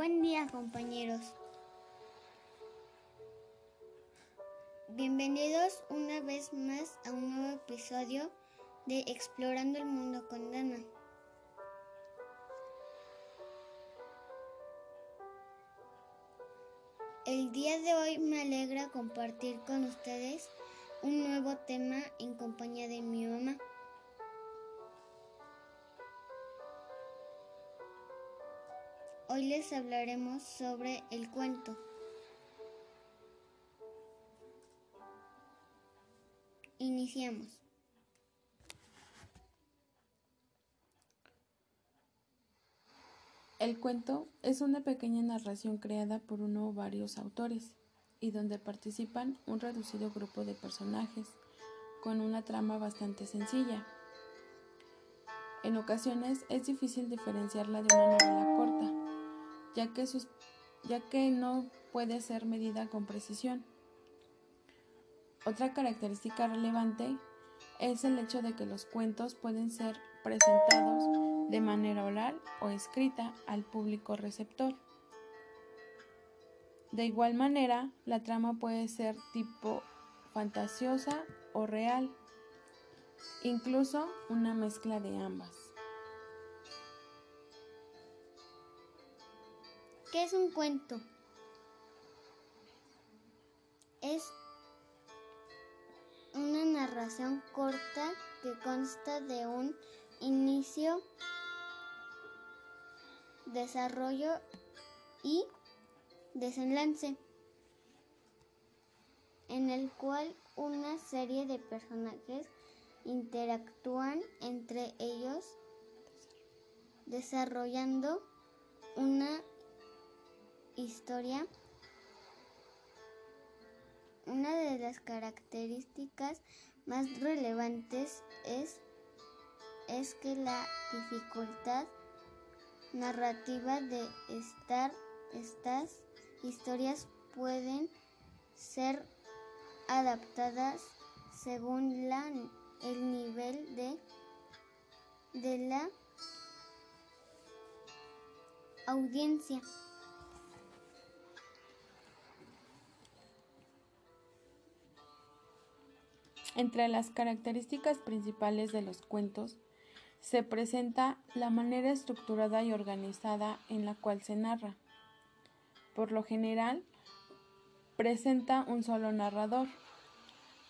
Buen día compañeros. Bienvenidos una vez más a un nuevo episodio de Explorando el Mundo con Dana. El día de hoy me alegra compartir con ustedes un nuevo tema en compañía de mi mamá. Hoy les hablaremos sobre el cuento. Iniciamos. El cuento es una pequeña narración creada por uno o varios autores y donde participan un reducido grupo de personajes con una trama bastante sencilla. En ocasiones es difícil diferenciarla de una novela corta, ya que, ya que no puede ser medida con precisión. Otra característica relevante es el hecho de que los cuentos pueden ser presentados de manera oral o escrita al público receptor. De igual manera, la trama puede ser tipo fantasiosa o real, incluso una mezcla de ambas. ¿Qué es un cuento? Es una narración corta que consta de un inicio, desarrollo y desenlace, en el cual una serie de personajes interactúan entre ellos desarrollando una historia. Una de las características más relevantes es, es que la dificultad narrativa de estar estas historias pueden ser adaptadas según el nivel de, de la audiencia. Entre las características principales de los cuentos se presenta la manera estructurada y organizada en la cual se narra. Por lo general, presenta un solo narrador,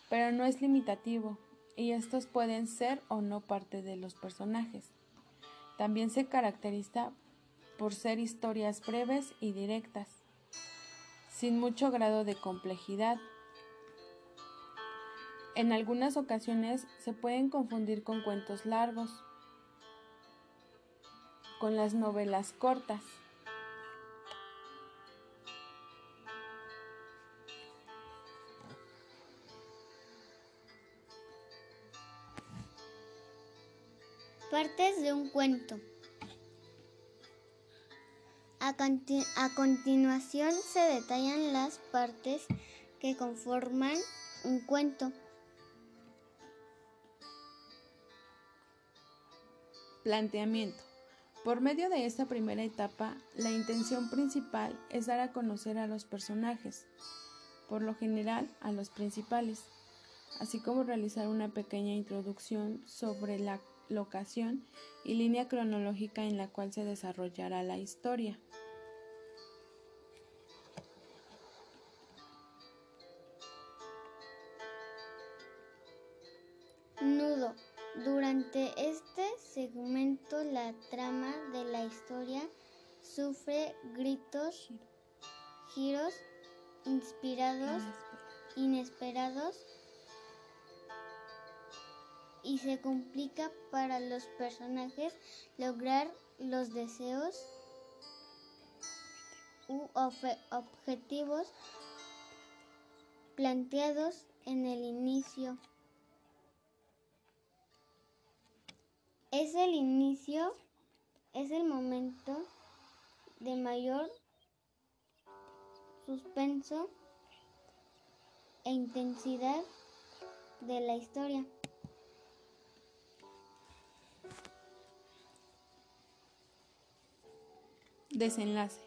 pero no es limitativo y estos pueden ser o no parte de los personajes. También se caracteriza por ser historias breves y directas, sin mucho grado de complejidad. En algunas ocasiones se pueden confundir con cuentos largos, con las novelas cortas. Partes de un cuento. A, continuación se detallan las partes que conforman un cuento. Planteamiento. Por medio de esta primera etapa, la intención principal es dar a conocer a los personajes, por lo general a los principales, así como realizar una pequeña introducción sobre la locación y línea cronológica en la cual se desarrollará la historia. La trama de la historia sufre gritos, giros inspirados, inesperados y se complica para los personajes lograr los deseos u objetivos planteados en el inicio. Es el inicio, es el momento de mayor suspenso e intensidad de la historia. Desenlace.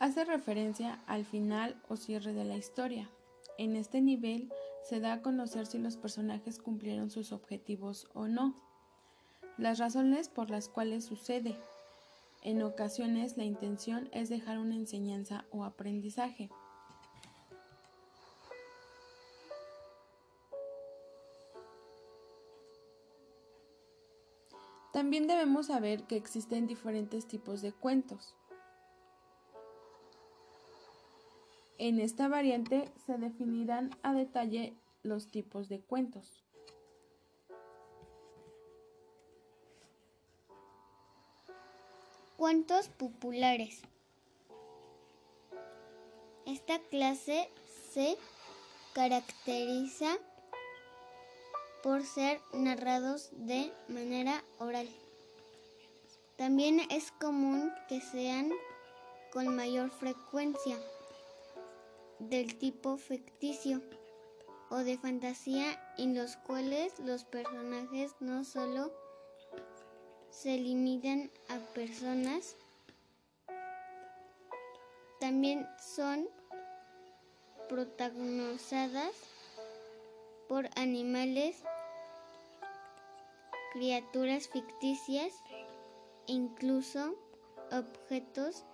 hace referencia al final o cierre de la historia. En este nivel se da a conocer si los personajes cumplieron sus objetivos o no, las razones por las cuales sucede. En ocasiones la intención es dejar una enseñanza o aprendizaje. También debemos saber que existen diferentes tipos de cuentos. En esta variante se definirán a detalle los tipos de cuentos. Cuentos populares. Esta clase se caracteriza por ser narrados de manera oral. También es común que sean con mayor frecuencia del tipo ficticio o de fantasía en los cuales los personajes no solo se limitan a personas, también son protagonizadas por animales, criaturas ficticias e incluso objetos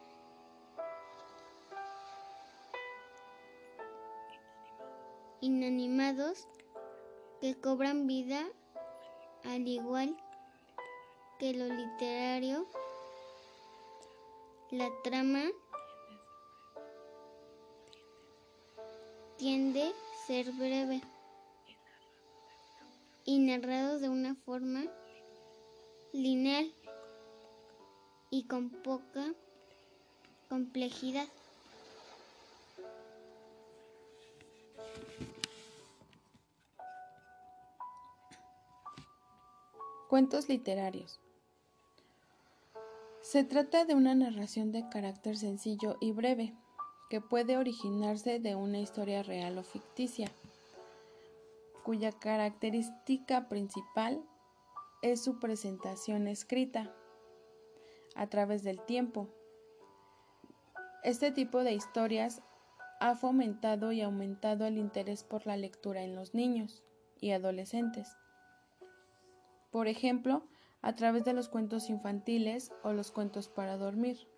inanimados que cobran vida al igual que lo literario, la trama tiende a ser breve y narrado de una forma lineal y con poca complejidad. Cuentos literarios. Se trata de una narración de carácter sencillo y breve, que puede originarse de una historia real o ficticia, cuya característica principal es su presentación escrita a través del tiempo. Este tipo de historias ha fomentado y aumentado el interés por la lectura en los niños y adolescentes por ejemplo, a través de los cuentos infantiles o los cuentos para dormir.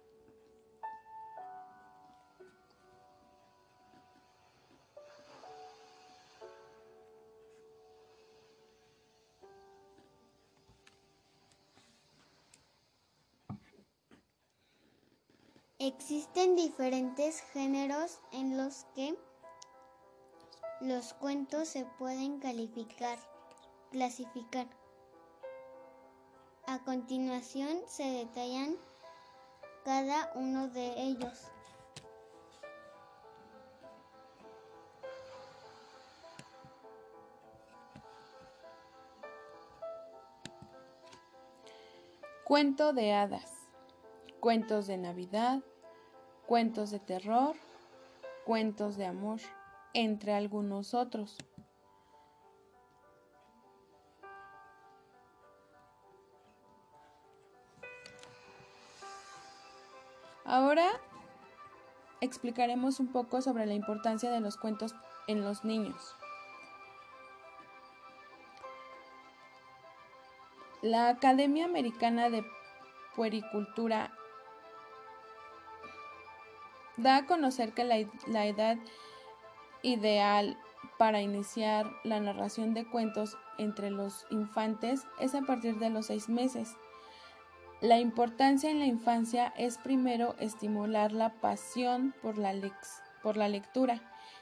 Existen diferentes géneros en los que los cuentos se pueden calificar, clasificar. A continuación se detallan cada uno de ellos. Cuento de hadas, cuentos de Navidad, cuentos de terror, cuentos de amor, entre algunos otros. Ahora explicaremos un poco sobre la importancia de los cuentos en los niños. La Academia Americana de Puericultura da a conocer que la, la, edad ideal para iniciar la narración de cuentos entre los infantes es a partir de los seis meses. La importancia en la infancia es primero estimular la pasión por la, por la lectura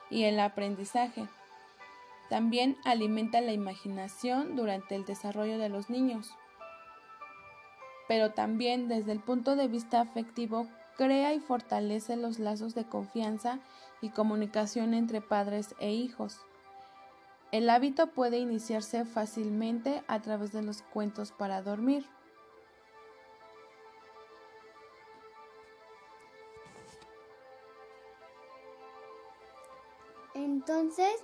y el aprendizaje. También alimenta la imaginación durante el desarrollo de los niños. Pero también desde el punto de vista afectivo crea y fortalece los lazos de confianza y comunicación entre padres e hijos. El hábito puede iniciarse fácilmente a través de los cuentos para dormir. Entonces,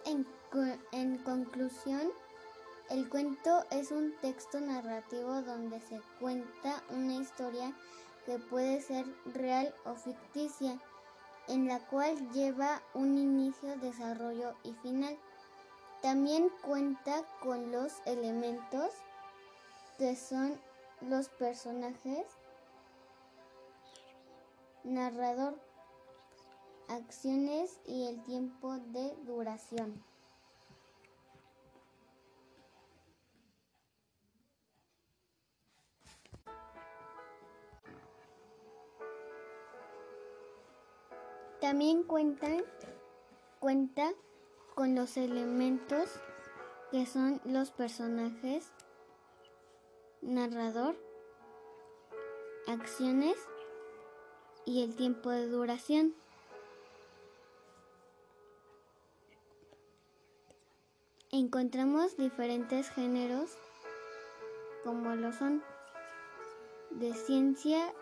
en, conclusión, el cuento es un texto narrativo donde se cuenta una historia que puede ser real o ficticia en la cual lleva un inicio, desarrollo y final. También cuenta con los elementos que son los personajes, narrador, acciones y el tiempo de duración. También cuenta, cuenta con los elementos que son los personajes, narrador, acciones y el tiempo de duración. Encontramos diferentes géneros como lo son de ciencia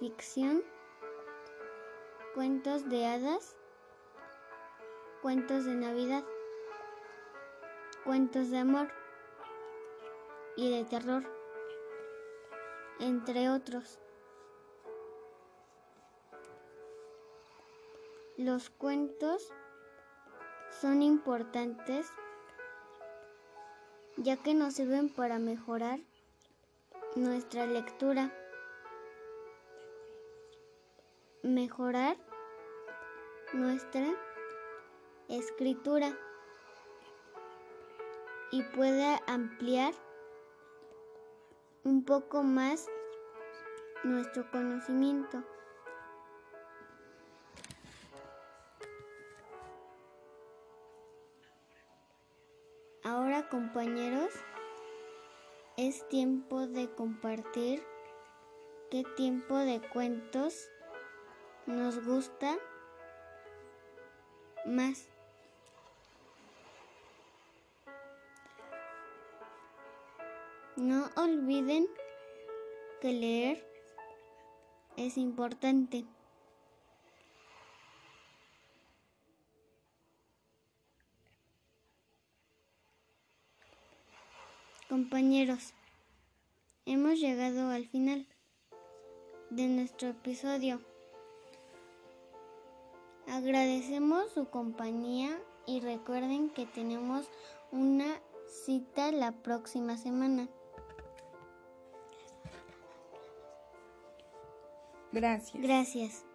ficción, cuentos de hadas, cuentos de Navidad, cuentos de amor y de terror, entre otros. Los cuentos son importantes ya que nos sirven para mejorar nuestra lectura, mejorar nuestra escritura y puede ampliar un poco más nuestro conocimiento. Ahora compañeros, es tiempo de compartir qué tiempo de cuentos nos gusta más. No olviden que leer es importante. Compañeros, hemos llegado al final de nuestro episodio. Agradecemos su compañía y recuerden que tenemos una cita la próxima semana. Gracias. Gracias.